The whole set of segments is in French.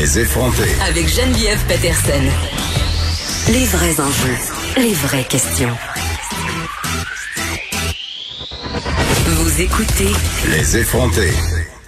Les, effronter. Avec Geneviève Peterson. Les vrais enjeux, les vraies questions. Vous écoutez Les effronter.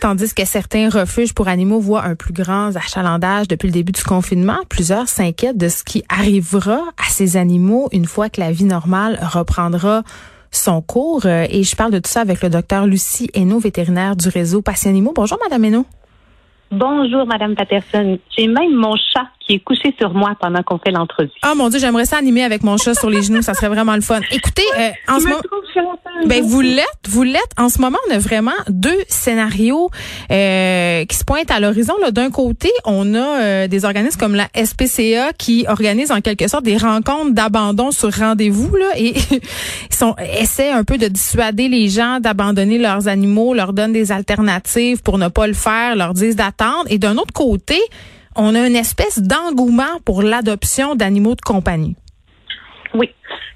Tandis que certains refuges pour animaux voient un plus grand achalandage depuis le début du confinement, plusieurs s'inquiètent de ce qui arrivera à ces animaux une fois que la vie normale reprendra son cours. Et je parle de tout ça avec le docteur Lucie Hainaut, vétérinaire du réseau Patient Animaux. Bonjour, Madame Hainaut. Bonjour, Madame Patterson. J'ai même mon chat qui est couché sur moi pendant qu'on fait l'entrevue. Ah mon Dieu, j'aimerais ça animer avec mon chat sur les genoux, ça serait vraiment le fun. Écoutez, euh, en ce moment, ben vous l'êtes, vous l'êtes. En ce moment, on a vraiment deux scénarios euh, qui se pointent à l'horizon. Là, d'un côté, on a euh, des organismes comme la SPCA qui organisent en quelque sorte des rencontres d'abandon sur rendez-vous là et ils sont essaient un peu de dissuader les gens d'abandonner leurs animaux, leur donnent des alternatives pour ne pas le faire, leur disent d'attendre. Et d'un autre côté, on a une espèce d'engouement pour l'adoption d'animaux de compagnie. Oui,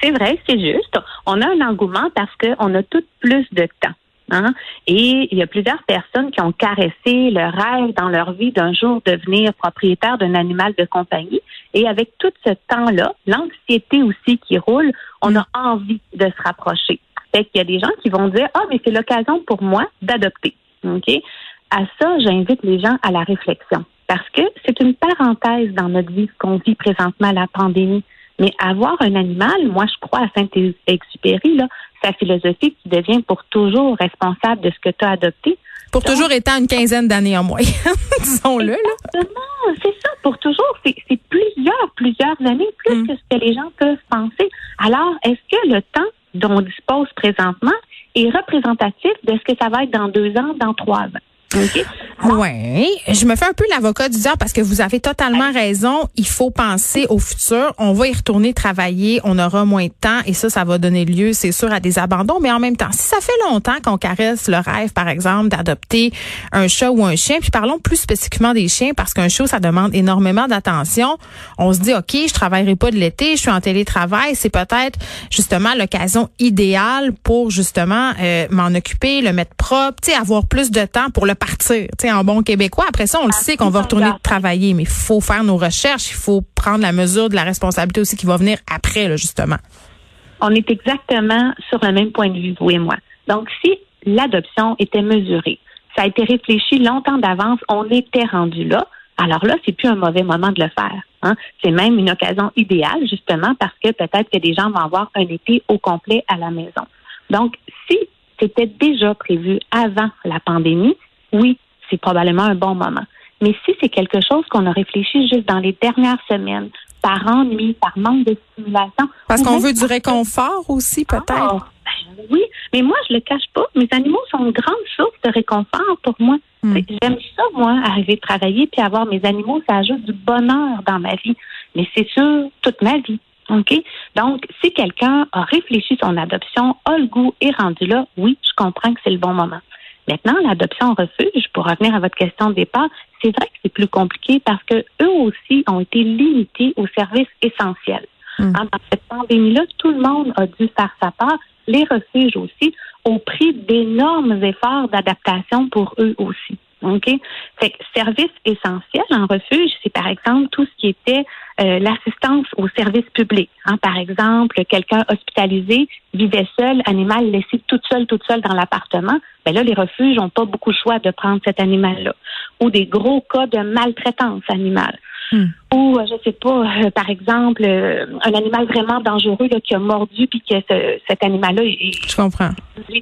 c'est vrai, c'est juste. On a un engouement parce qu'on a tout plus de temps. Hein? Et il y a plusieurs personnes qui ont caressé le rêve dans leur vie d'un jour devenir propriétaire d'un animal de compagnie. Et avec tout ce temps-là, l'anxiété aussi qui roule, on a envie de se rapprocher. Fait qu'il y a des gens qui vont dire, ah, mais c'est l'occasion pour moi d'adopter. OK? À ça, j'invite les gens à la réflexion. Parce que c'est une parenthèse dans notre vie qu'on vit présentement la pandémie. Mais avoir un animal, moi je crois à Saint-Exupéry, là, sa philosophie qui devient pour toujours responsable de ce que tu as adopté. Pour toujours étant une quinzaine d'années en moyenne, disons-le. Exactement, c'est ça, pour toujours. C'est plusieurs, plusieurs années, plus mm. que ce que les gens peuvent penser. Alors, est-ce que le temps dont on dispose présentement est représentatif de ce que ça va être dans deux ans, dans trois ans? Okay. Oui, je me fais un peu l'avocat du diable parce que vous avez totalement raison. Il faut penser au futur. On va y retourner travailler, on aura moins de temps et ça, ça va donner lieu, c'est sûr, à des abandons. Mais en même temps, si ça fait longtemps qu'on caresse le rêve, par exemple, d'adopter un chat ou un chien, puis parlons plus spécifiquement des chiens parce qu'un chat, ça demande énormément d'attention. On se dit, ok, je travaillerai pas de l'été, je suis en télétravail, c'est peut-être justement l'occasion idéale pour justement euh, m'en occuper, le mettre propre, tu sais, avoir plus de temps pour le partir, tu sais, en bon québécois. Après ça, on le sait qu'on va retourner travailler, mais il faut faire nos recherches, il faut prendre la mesure de la responsabilité aussi qui va venir après, là, justement. On est exactement sur le même point de vue, vous et moi. Donc, si l'adoption était mesurée, ça a été réfléchi longtemps d'avance, on était rendu là. Alors là, c'est plus un mauvais moment de le faire. Hein? C'est même une occasion idéale, justement, parce que peut-être que des gens vont avoir un été au complet à la maison. Donc, si c'était déjà prévu avant la pandémie, oui, c'est probablement un bon moment. Mais si c'est quelque chose qu'on a réfléchi juste dans les dernières semaines, par ennui, par manque de stimulation. Parce qu'on veut du réconfort aussi, peut-être? Ah, ben oui, mais moi, je le cache pas. Mes animaux sont une grande source de réconfort pour moi. Hmm. J'aime ça, moi, arriver à travailler puis avoir mes animaux, ça ajoute du bonheur dans ma vie. Mais c'est sûr, toute ma vie. OK? Donc, si quelqu'un a réfléchi son adoption, a le goût et rendu là, oui, je comprends que c'est le bon moment. Maintenant, l'adoption en refuge, pour revenir à votre question de départ, c'est vrai que c'est plus compliqué parce que eux aussi ont été limités aux services essentiels. Hmm. Hein, dans cette pandémie-là, tout le monde a dû faire sa part, les refuges aussi, au prix d'énormes efforts d'adaptation pour eux aussi. OK? Fait que service essentiel en refuge, c'est par exemple tout ce qui était euh, l'assistance au service public. Hein. Par exemple, quelqu'un hospitalisé vivait seul, animal laissé toute seule, toute seule dans l'appartement. Ben là, les refuges n'ont pas beaucoup de choix de prendre cet animal-là. Ou des gros cas de maltraitance animale. Hmm. Ou, euh, je sais pas, euh, par exemple, un animal vraiment dangereux là, qui a mordu puis que cet animal-là est, je comprends.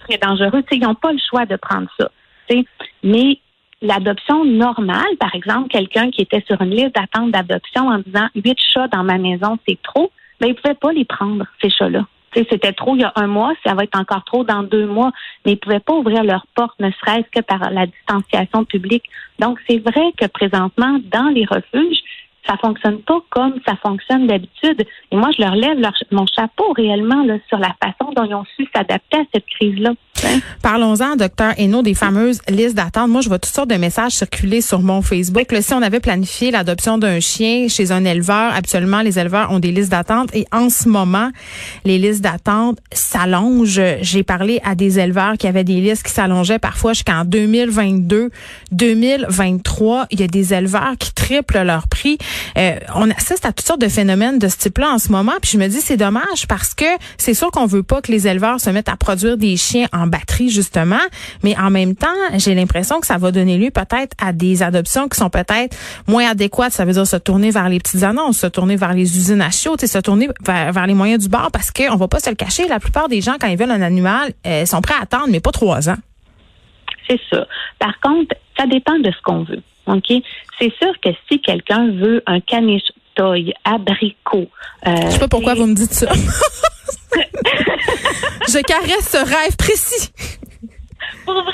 très dangereux. ils n'ont pas le choix de prendre ça. Mais l'adoption normale, par exemple, quelqu'un qui était sur une liste d'attente d'adoption en disant huit chats dans ma maison, c'est trop, ben, il pouvait pas les prendre, ces chats-là. C'était trop il y a un mois, ça va être encore trop dans deux mois, mais ils ne pouvaient pas ouvrir leurs portes, ne serait-ce que par la distanciation publique. Donc, c'est vrai que présentement, dans les refuges, ça fonctionne pas comme ça fonctionne d'habitude. Et moi, je leur lève mon chapeau réellement là, sur la façon dont ils ont su s'adapter à cette crise-là. Parlons-en, docteur Hainaut, des fameuses listes d'attente. Moi, je vois toutes sortes de messages circuler sur mon Facebook. si on avait planifié l'adoption d'un chien chez un éleveur, absolument, les éleveurs ont des listes d'attente. Et en ce moment, les listes d'attente s'allongent. J'ai parlé à des éleveurs qui avaient des listes qui s'allongeaient parfois jusqu'en 2022, 2023. Il y a des éleveurs qui triplent leur prix. Euh, on assiste à toutes sortes de phénomènes de ce type-là en ce moment. Puis je me dis, c'est dommage parce que c'est sûr qu'on veut pas que les éleveurs se mettent à produire des chiens en batterie, justement. Mais en même temps, j'ai l'impression que ça va donner lieu peut-être à des adoptions qui sont peut-être moins adéquates. Ça veut dire se tourner vers les petites annonces, se tourner vers les usines à chiots, se tourner vers, les moyens du bord parce qu'on va pas se le cacher. La plupart des gens, quand ils veulent un animal, euh, sont prêts à attendre, mais pas trois ans. C'est ça. Par contre, ça dépend de ce qu'on veut. OK? C'est sûr que si quelqu'un veut un caniche toy abricot. Euh, Je sais pas pourquoi vous me dites ça. Je caresse ce rêve précis. Pour vrai?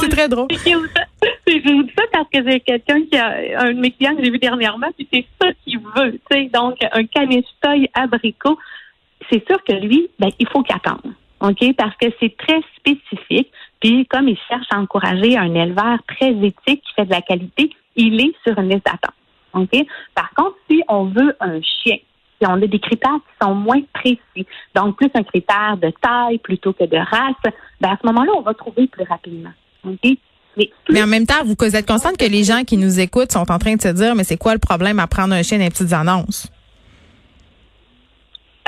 c'est très drôle. Je vous dis ça parce que j'ai quelqu'un qui a un de mes clients que j'ai vu dernièrement, puis c'est ça qu'il veut. sais. Donc, un caniche toy abricot, c'est sûr que lui, ben, il faut qu'il attende. OK? Parce que c'est très spécifique. Puis, comme il cherche à encourager un éleveur très éthique qui fait de la qualité, il est sur une liste d'attente. Par contre, si on veut un chien, si on a des critères qui sont moins précis, donc plus un critère de taille plutôt que de race, ben à ce moment-là, on va trouver plus rapidement. Mais, en même temps, vous êtes consciente que les gens qui nous écoutent sont en train de se dire, mais c'est quoi le problème à prendre un chien dans les petites annonces?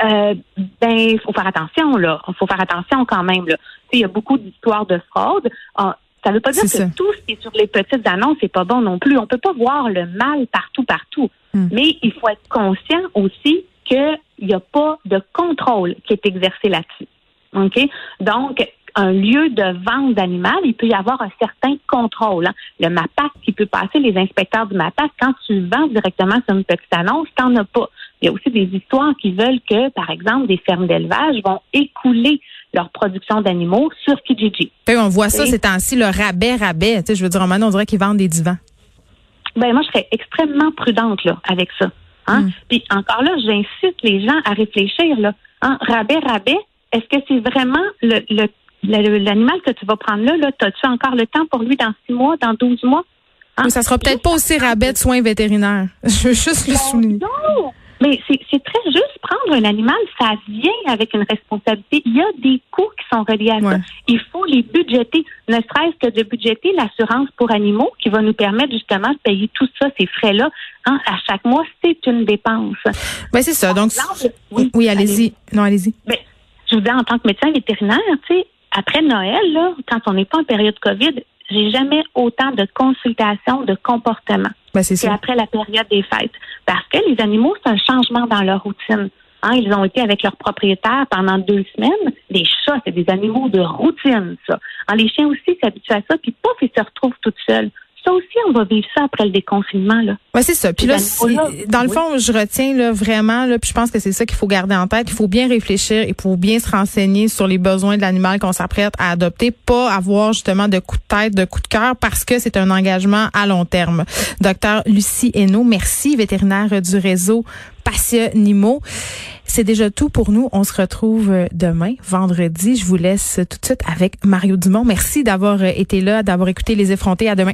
Euh, ben, il faut faire attention, là. Faut faire attention quand même, là. Il y a beaucoup d'histoires de fraude. Ah, ça ne veut pas dire que tout ce qui est sur les petites annonces n'est pas bon non plus. On ne peut pas voir le mal partout, partout. Hmm. Mais il faut être conscient aussi qu'il n'y a pas de contrôle qui est exercé là-dessus. OK? Donc, un lieu de vente d'animal, il peut y avoir un certain contrôle. Hein. Le MAPAC qui peut passer, les inspecteurs du MAPAC, quand tu vends directement sur une petite annonce, tu n'en as pas. Il y a aussi des histoires qui veulent que, par exemple, des fermes d'élevage vont écouler leur production d'animaux sur Kijiji. on voit ça ces temps-ci, le rabais, rabais. je veux dire, maintenant, on dirait qu'ils vendent des divans. Ben, moi, je serais extrêmement prudente là, avec ça. Hein. Hmm. Puis encore là, j'incite les gens à réfléchir. Là. Hein, rabais, rabais, est-ce que c'est vraiment le, le l'animal que tu vas prendre là, là? As-tu encore le temps pour lui dans six mois, dans douze mois? Hein? Ça sera peut-être pas aussi rabais de soins vétérinaires. Je veux juste le souligner. Non, mais c'est très juste. Prendre un animal, ça vient avec une responsabilité. Il y a des coûts qui sont reliés à ça. Il faut les budgéter, ne serait-ce que de budgéter l'assurance pour animaux qui va nous permettre justement de payer tout ça, ces frais-là, hein, à chaque mois. C'est une dépense. Ben, c'est ça. Donc, oui, allez-y. non, allez-y. Ben, je vous dis, en tant que médecin vétérinaire, tu sais, après Noël, là, quand on n'est pas en période COVID, j'ai jamais autant de consultations de comportement ben, c'est après la période des fêtes. Parce que les animaux, c'est un changement dans leur routine. Hein, ils ont été avec leur propriétaire pendant deux semaines. Les chats, c'est des animaux de routine, ça. Hein, les chiens aussi s'habituent à ça, puis pouf, ils se retrouvent tout seuls ça aussi, on va vivre ça après le déconfinement. Là. Ouais, c'est ça. Puis là, dans le fond, je retiens là, vraiment, là, puis je pense que c'est ça qu'il faut garder en tête. Il faut bien réfléchir et pour bien se renseigner sur les besoins de l'animal qu'on s'apprête à adopter, pas avoir justement de coups de tête, de coups de cœur, parce que c'est un engagement à long terme. Docteur Lucie Hainaut, merci, vétérinaire du réseau Passionimo. C'est déjà tout pour nous. On se retrouve euh, demain, vendredi. Je vous laisse tout de suite avec Mario Dumont. Merci d'avoir euh, été là, d'avoir écouté les effrontés. À demain.